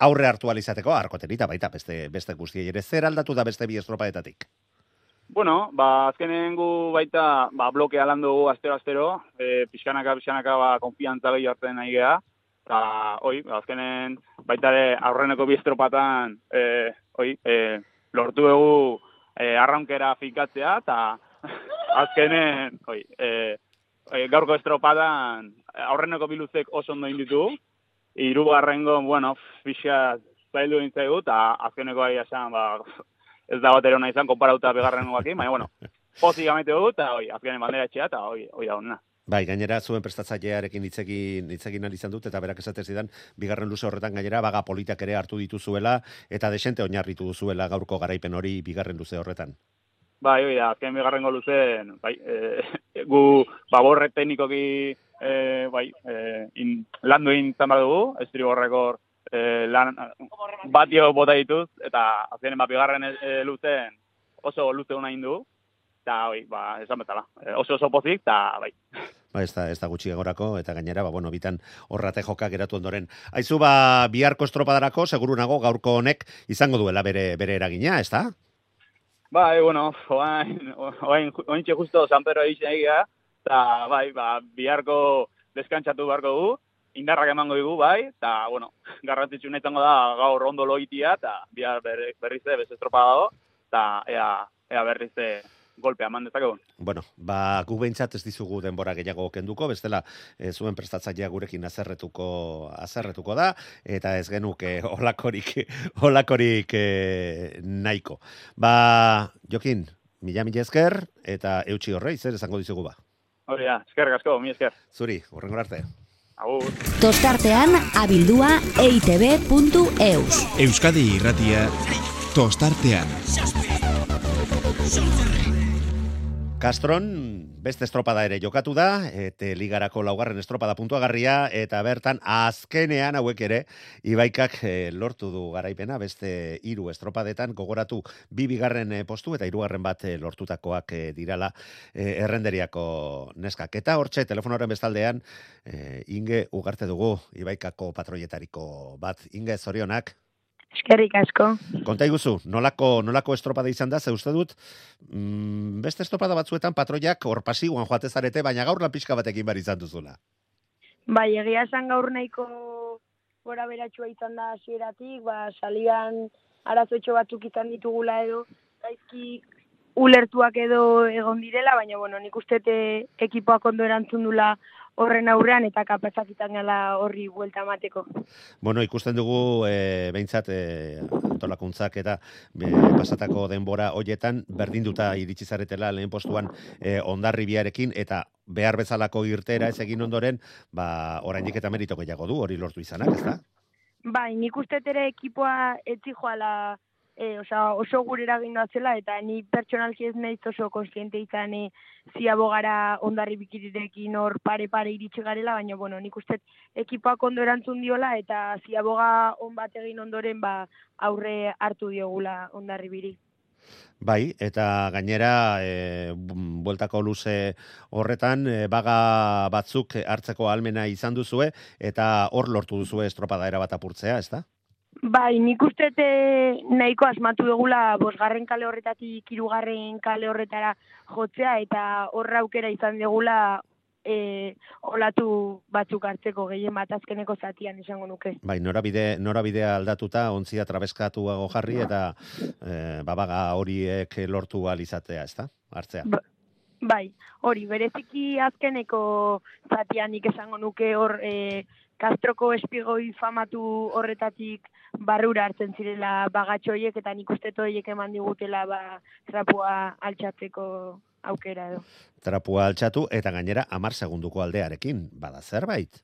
aurre hartu alizateko, arkoteri eta baita beste, beste guztiei ere, zer aldatu da beste bi estropadetatik? Bueno, ba, azkenen gu baita ba, blokea lan dugu astero-astero, e, pixkanaka, pixkanaka, ba, konfiantza gehi hartzen nahi geha, eta, oi, azkenen baita ere aurreneko bi estropatan, e, oi, e, lortu dugu e, arraunkera fikatzea, eta azkenen, oi, e, e, gaurko estropadan aurreneko biluzek oso ondo inditu, irugarrengo, bueno, pixa zaildu nintzaigu, eta azkeneko ahi esan, ba, ez da batero nahi izan, konparauta begarren guakin, baina, bueno, pozik amete dugu, eta hoi, azkenen bandera etxea, eta hoi, hoi da honena. Bai, gainera zuen prestatzailearekin hitzekin hitzekin ari izan dut eta berak esate zidan bigarren luze horretan gainera baga politak ere hartu dituzuela eta desente oinarritu duzuela gaurko garaipen hori bigarren luze horretan. Bai, oi da, azken bigarrengo luzen, bai, e, gu baborre teknikoki e, bai, e, in, landu egin zan dugu, estribor e, lan, batio bota dituz, eta azkenen bat bigarren e, luzen oso luze hona indu, eta bai, ba, esan betala, oso oso pozik, eta bai. Ba, ez da, ez da gutxi egorako, eta gainera, ba, bueno, bitan horrate joka geratu ondoren. Aizu, ba, biharko estropadarako, seguru nago, gaurko honek izango duela bere, bere eragina, ez da? Ba, e, bueno, oain, oain, oain justo San Pedro egin egia, eta bai, ba, biharko deskantzatu beharko du, indarrak emango digu, bai, eta, bueno, garrantzitsu nahi da gaur ondo loitia, eta bihar berriz bez estropa dago, eta ea, ea berriz golpea eman dezakegu. Bueno, ba, gu behintzat ez dizugu denbora gehiago kenduko, bestela e, zuen prestatzailea gurekin azerretuko, azerretuko da, eta ez genuke olakorik, olakorik e, nahiko. Ba, Jokin, mila mila esker, eta eutxi horrei, zer esango dizugu ba? Hori da, esker gasko, mi esker. Zuri, horrengo arte. Agur. Tostartean abildua eitb.eus. Euskadi irratia tostartean. Castron beste estropada ere jokatu da, eta ligarako laugarren estropada puntuagarria, eta bertan azkenean hauek ere, ibaikak e, lortu du garaipena, beste hiru estropadetan, gogoratu bi bigarren eh, postu, eta hirugarren bat e, lortutakoak e, dirala e, errenderiako neskak. Eta hortxe, telefonoren bestaldean, e, inge ugarte dugu, ibaikako patroietariko bat, inge zorionak, Eskerrik asko. Konta iguzu, nolako, nolako estropada izan da, ze uste dut, mm, beste estropada batzuetan patroiak hor pasiguan joatezarete, baina gaur lan pixka batekin bar izan duzula. Bai, egia esan gaur nahiko gora beratxua izan da hasieratik, ba, salian arazoetxo batzuk izan ditugula edo, gaizki ulertuak edo egon direla, baina bueno, nik uste ekipoak ondo erantzun dula horren aurrean eta kapazak izan gala horri buelta emateko. Bueno, ikusten dugu e, behintzat e, antolakuntzak eta e, pasatako denbora hoietan berdinduta iritsi zaretela lehen postuan e, ondarribiarekin eta behar bezalako irtera ez egin ondoren, ba, oraindik eta merito gehiago du hori lortu izanak, ez da? Bai, nik uste ere ekipoa etzi joala e, osa, oso gure eragin zela, eta ni pertsonalki ez nahiz oso konstiente izan e, ziabogara ondarri bikirirekin hor pare-pare iritsi garela, baina, bueno, nik uste ekipoak ondo erantzun diola, eta ziaboga on bat egin ondoren ba, aurre hartu diogula ondarri biri. Bai, eta gainera e, bueltako luze horretan e, baga batzuk hartzeko almena izan duzue eta hor lortu duzue estropada era bat apurtzea, ez da? Bai, nik uste nahiko asmatu dugula bosgarren kale horretatik hirugarren kale horretara jotzea eta horra aukera izan dugula e, olatu batzuk hartzeko gehien bat azkeneko zatian izango nuke. Bai, norabide, norabidea aldatuta, ontzia trabeskatu jarri eta e, babaga horiek lortu alizatea, ez da? Hartzea. Ba, Bai, hori, bereziki azkeneko zatian nik esango nuke hor e, Castroko espigoi famatu horretatik barrura hartzen zirela bagatxo horiek eta nik uste horiek eman digutela ba, trapua altxatzeko aukera edo. Trapua altxatu eta gainera amar segunduko aldearekin, bada zerbait.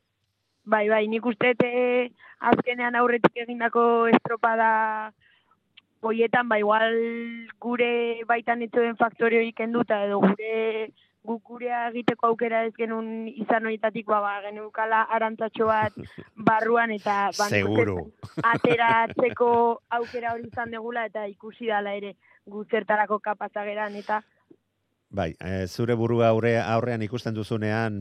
Bai, bai, nik uste e, azkenean aurretik egindako estropada hoietan, ba, igual gure baitan etzuen faktore hori kenduta edo gure guk gurea egiteko aukera ez genuen izan horietatik ba, ba geneukala arantzatxo bat barruan eta Seguro. ateratzeko aukera hori izan degula eta ikusi dala ere gu zertarako kapazageran eta Bai, e, zure burua aurre, aurrean ikusten duzunean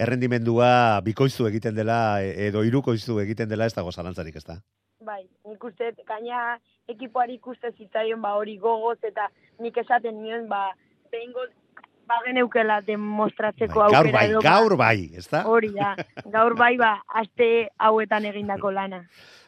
errendimendua bikoizu egiten dela e, edo irukoizu egiten dela ez dago zalantzarik, ez da? Bai, nik uste, gaina ekipoari ikuste zitzaion ba hori gogoz eta nik esaten nion ba behingo bagen eukela demostratzeko bai, aukera bai, edo. ba, gaur bai, ez da? Hori da, gaur bai ba, aste hauetan egindako lana.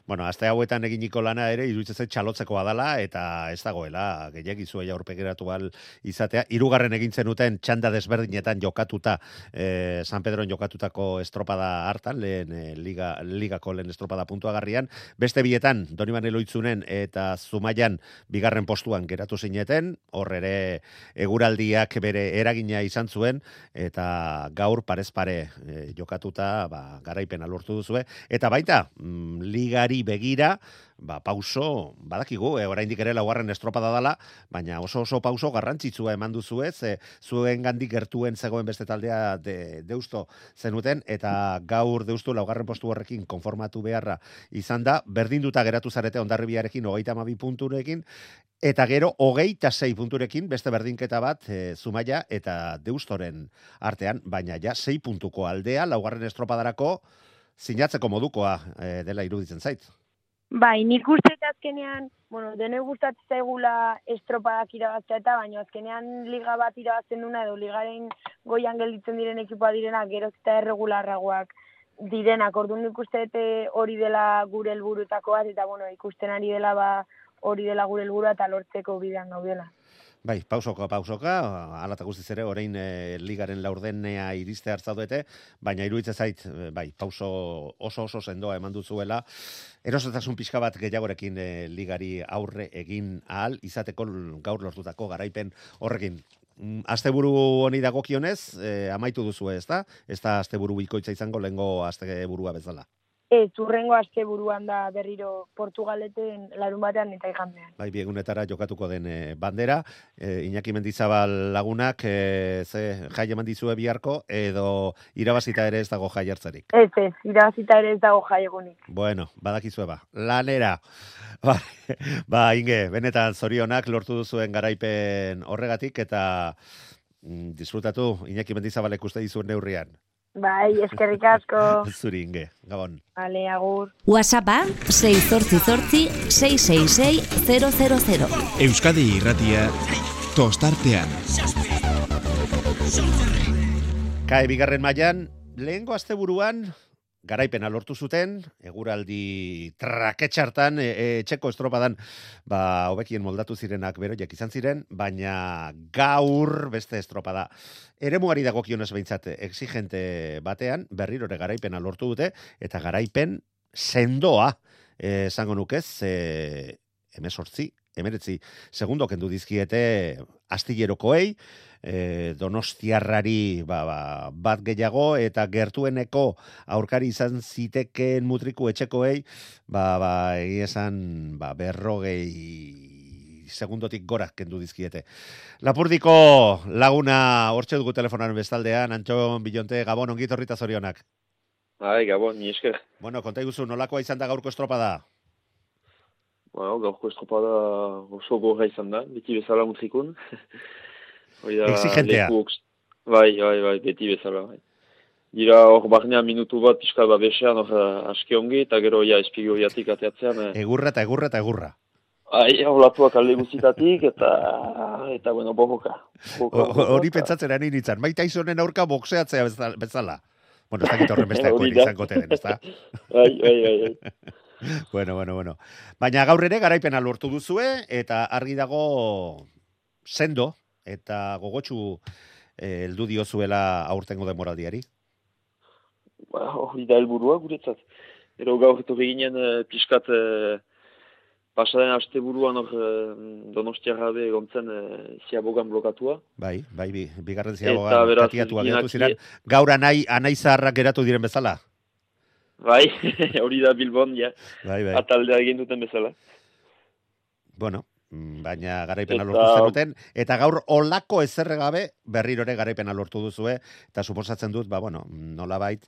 Bueno, aste hauetan eginiko lana ere iruditzen txalotzekoa dela eta ez dagoela gehiagizu ja aurpegeratu al izatea. Hirugarren egin zenuten txanda desberdinetan jokatuta eh, San Pedroen jokatutako estropada hartan, lehen eh, liga, ligako lehen estropada puntuagarrian. Beste bietan, Doniban Eloitzunen eta Zumaian bigarren postuan geratu zineten, hor ere eguraldiak bere eragina izan zuen, eta gaur parez pare eh, jokatuta ba, garaipena lortu duzue. Eta baita, mm, ligari begira, ba, pauso, badakigu, e, oraindik ere laugarren estropada dala, baina oso oso pauso garrantzitsua eman duzu ez, e, zuen gandik gertuen zegoen beste taldea de, deusto zenuten, eta gaur deustu laugarren postu horrekin konformatu beharra izan da, berdinduta geratu zarete ondarribiarekin hogeita amabi punturekin, eta gero hogeita sei punturekin beste berdinketa bat e, Zumaia eta Deustoren artean, baina ja sei puntuko aldea laugarren estropadarako sinatzeko modukoa e, dela iruditzen zait. Bai, nik uste eta azkenean, bueno, dene gustatzen zaigula estropadak irabaztea eta, baina azkenean liga bat irabazten duna edo ligaren goian gelditzen diren ekipoa direnak, gero eta erregularragoak direnak, orduan nik uste dute hori dela gure helburutako bat, eta bueno, ikusten ari dela ba hori dela gure helburua eta lortzeko bidean gaudela. Bai, pausoka, pausoka, ala eta guztiz ere, orain e, ligaren laurdenea iriste hartzaudete, baina iruditzen zait, e, bai, pauso oso oso sendoa eman duzuela, erosetasun pixka bat gehiagorekin e, ligari aurre egin ahal, izateko gaur lortutako garaipen horrekin. Mm, Asteburu honi dagokionez, e, amaitu duzu ez da? Ez da asteburu bikoitza izango lehengo asteburua bezala. Ez, urrengo aste buruan da berriro Portugaleten larun batean eta igandean. Bai, biegunetara jokatuko den e, bandera, e, Iñaki Mendizabal lagunak, e, ze jai eman dizue biharko, edo irabazita ere ez dago jai hartzarik. Ez, ez, irabazita ere ez dago jai egunik. Bueno, badakizue ba, lanera. Ba, ba, inge, benetan zorionak lortu duzuen garaipen horregatik, eta mm, disfrutatu Iñaki Mendizabalek uste dizuen neurrian. Bai, eskerrik asko. Zuri inge, gabon. Vale, agur. WhatsAppa 688 666 000. Euskadi irratia tostartean. Kae bigarren mailan lehengo asteburuan garaipena lortu zuten, eguraldi traketxartan, e, e, txeko estropadan, ba, hobekien moldatu zirenak beroiek izan ziren, baina gaur beste estropada. Ere muari behintzat exigente batean, berrirore garaipena lortu dute, eta garaipen sendoa, eh, esango nukez, e, emesortzi, emeretzi, segundo kendu dizkiete astillerokoei, e, donostiarrari ba, ba, bat gehiago eta gertueneko aurkari izan zitekeen mutriku etxekoei, ba, ba, esan ba, berrogei segundotik gora kendu dizkiete. Lapurdiko laguna hortxe dugu telefonaren bestaldean, Antxon Bilonte, Gabon, ongit horrita zorionak. Ai, Gabon, ni esker. Bueno, konta iguzu, nolakoa izan da gaurko estropada? Bueno, gaurko estropada oso gorra izan da, beti bezala mutrikun. Exigentea. Bai, bai, bai, beti bezala. Bai. Dira hor barnea minutu bat pixka bat besean hor aski ongi, eta gero ja espigioiatik ateatzean. Eh. Egurra eta egurra eta egurra. Ai, olatuak alde guztitatik, eta, eta bueno, bohoka. Hori pentsatzen ari nintzen, maita izonen aurka boxeatzea bezala. Bueno, ez dakit horren beste izango tenen, ez da? Bai, bai, bai, bai. bueno, bueno, bueno. Baina gaur ere garaipena lortu duzue, eta argi dago sendo, eta gogotsu eh, heldu diozuela aurtengo demoraldiari? Ba, hori da helburua guretzat. Ero gaur etorri ginen e, pixkat e, pasaden aste buruan hor e, donostiarra be egontzen e, ziabogan blokatua. Bai, bai, bi, bigarren ziabogan katiatua geratu ziren. Gaur anai, anai zaharrak geratu diren bezala. Bai, hori da Bilbon, ja. Bai, bai. Ataldea egin duten bezala. Bueno, mm, baina garaipena Eta- lortu zenuten, eta gaur olako ezerre gabe berrirore garaipena lortu duzue, eta suposatzen dut, ba, bueno, nolabait,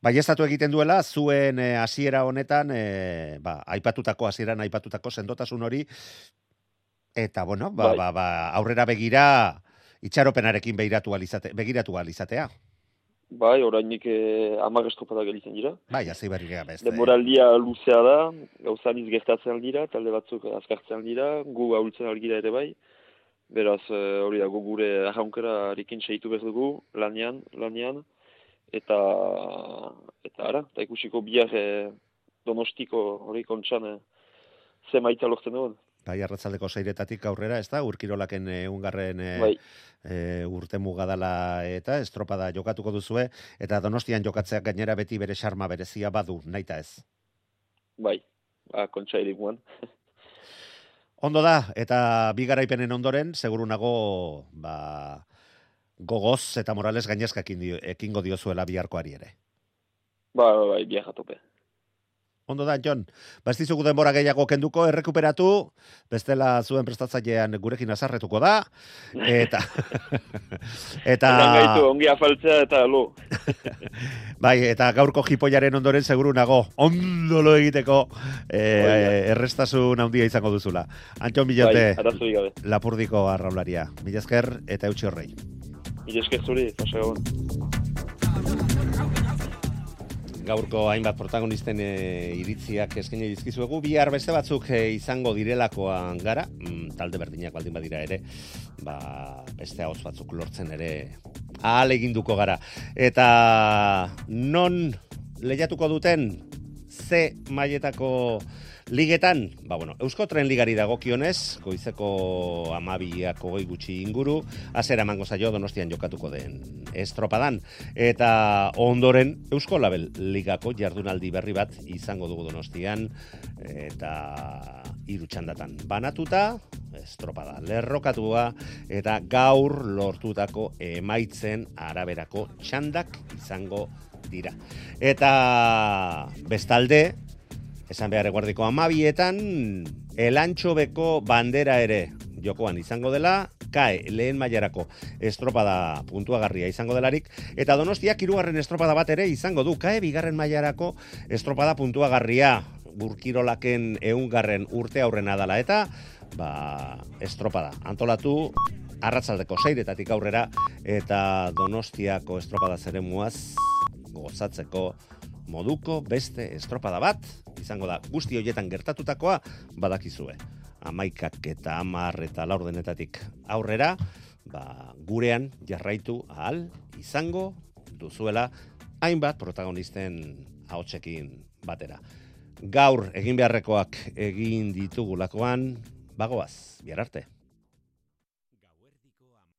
Bai, estatu egiten duela, zuen eh, hasiera honetan, eh, ba, aipatutako, hasieran aipatutako sendotasun hori, eta, bueno, ba, Bai. ba, ba, aurrera begira, itxaropenarekin begiratu alizate, begiratu alizatea. Bai, orainik eh, amar estropada gelitzen dira. Bai, hasi berri gabe. ez da, eh? Demoraldia luzea da, gauza niz gertatzen aldira, talde batzuk azkartzen aldira, gu ahultzen algira ere bai. Beraz, eh, hori da, gu gure arraunkera arikin seitu behar dugu, lanean, lanean, eta, eta ara, eta ikusiko bihar eh, donostiko hori kontxan eh, ze maitza lortzen duen. Bai, arratzaldeko seiretatik aurrera, ez da, urkirolaken egungarren e, Bai. urte mugadala eta estropada jokatuko duzue, eta donostian jokatzeak gainera beti bere xarma berezia badu, naita ez. Bai, ba, kontxa eriguan. Ondo da, eta bi garaipenen ondoren, seguru nago, ba, gogoz eta morales gainezka ekin dio- ekingo diozuela biharkoari ere. Ba, ba, bai, bihar atope. Ondo da, Jon, ba ez denbora gehiago kenduko, errekuperatu, bestela zuen prestatzailean gurekin azarretuko da, eta... eta... Gaitu, ongi afaltzea eta lo. Bai, eta gaurko jipoiaren ondoren seguru nago, ondo lo egiteko eh, errestasun handia izango duzula. Antxon Bilote, Bai. Lapurdiko arraularia. Mila esker eta eutxi horrei. Mila esker zuri, gabon. Gaurko hainbat protagonisten e, iritziak eskaini dizkizuegu, bihar beste batzuk e, izango direlakoan gara, mm, talde berdinak baldin badira ere, ba, beste hauz batzuk lortzen ere ahal eginduko gara. Eta non lehiatuko duten ze mailetako ligetan, ba bueno, Eusko Tren Ligari dagokionez, goizeko amabiak hogei gutxi inguru, azera emango zaio donostian jokatuko den estropadan. Eta ondoren Eusko Label Ligako jardunaldi berri bat izango dugu donostian, eta hiru txandatan banatuta, estropada lerrokatua, eta gaur lortutako emaitzen araberako txandak izango dira. Eta bestalde, esan behar eguardiko amabietan, elantxobeko bandera ere jokoan izango dela, kae lehen mailarako estropada puntuagarria izango delarik, eta donostiak hirugarren estropada bat ere izango du, kae bigarren mailarako estropada puntuagarria burkirolaken eungarren urte aurrena dela, eta ba, estropada antolatu arratzaldeko seiretatik aurrera, eta donostiako estropada zeremuaz gozatzeko moduko beste estropada bat, izango da guzti hoietan gertatutakoa badakizue. Amaikak eta amar eta laurdenetatik aurrera, ba, gurean jarraitu ahal izango duzuela hainbat protagonisten ahotsekin batera. Gaur egin beharrekoak egin ditugulakoan, bagoaz, bihar arte.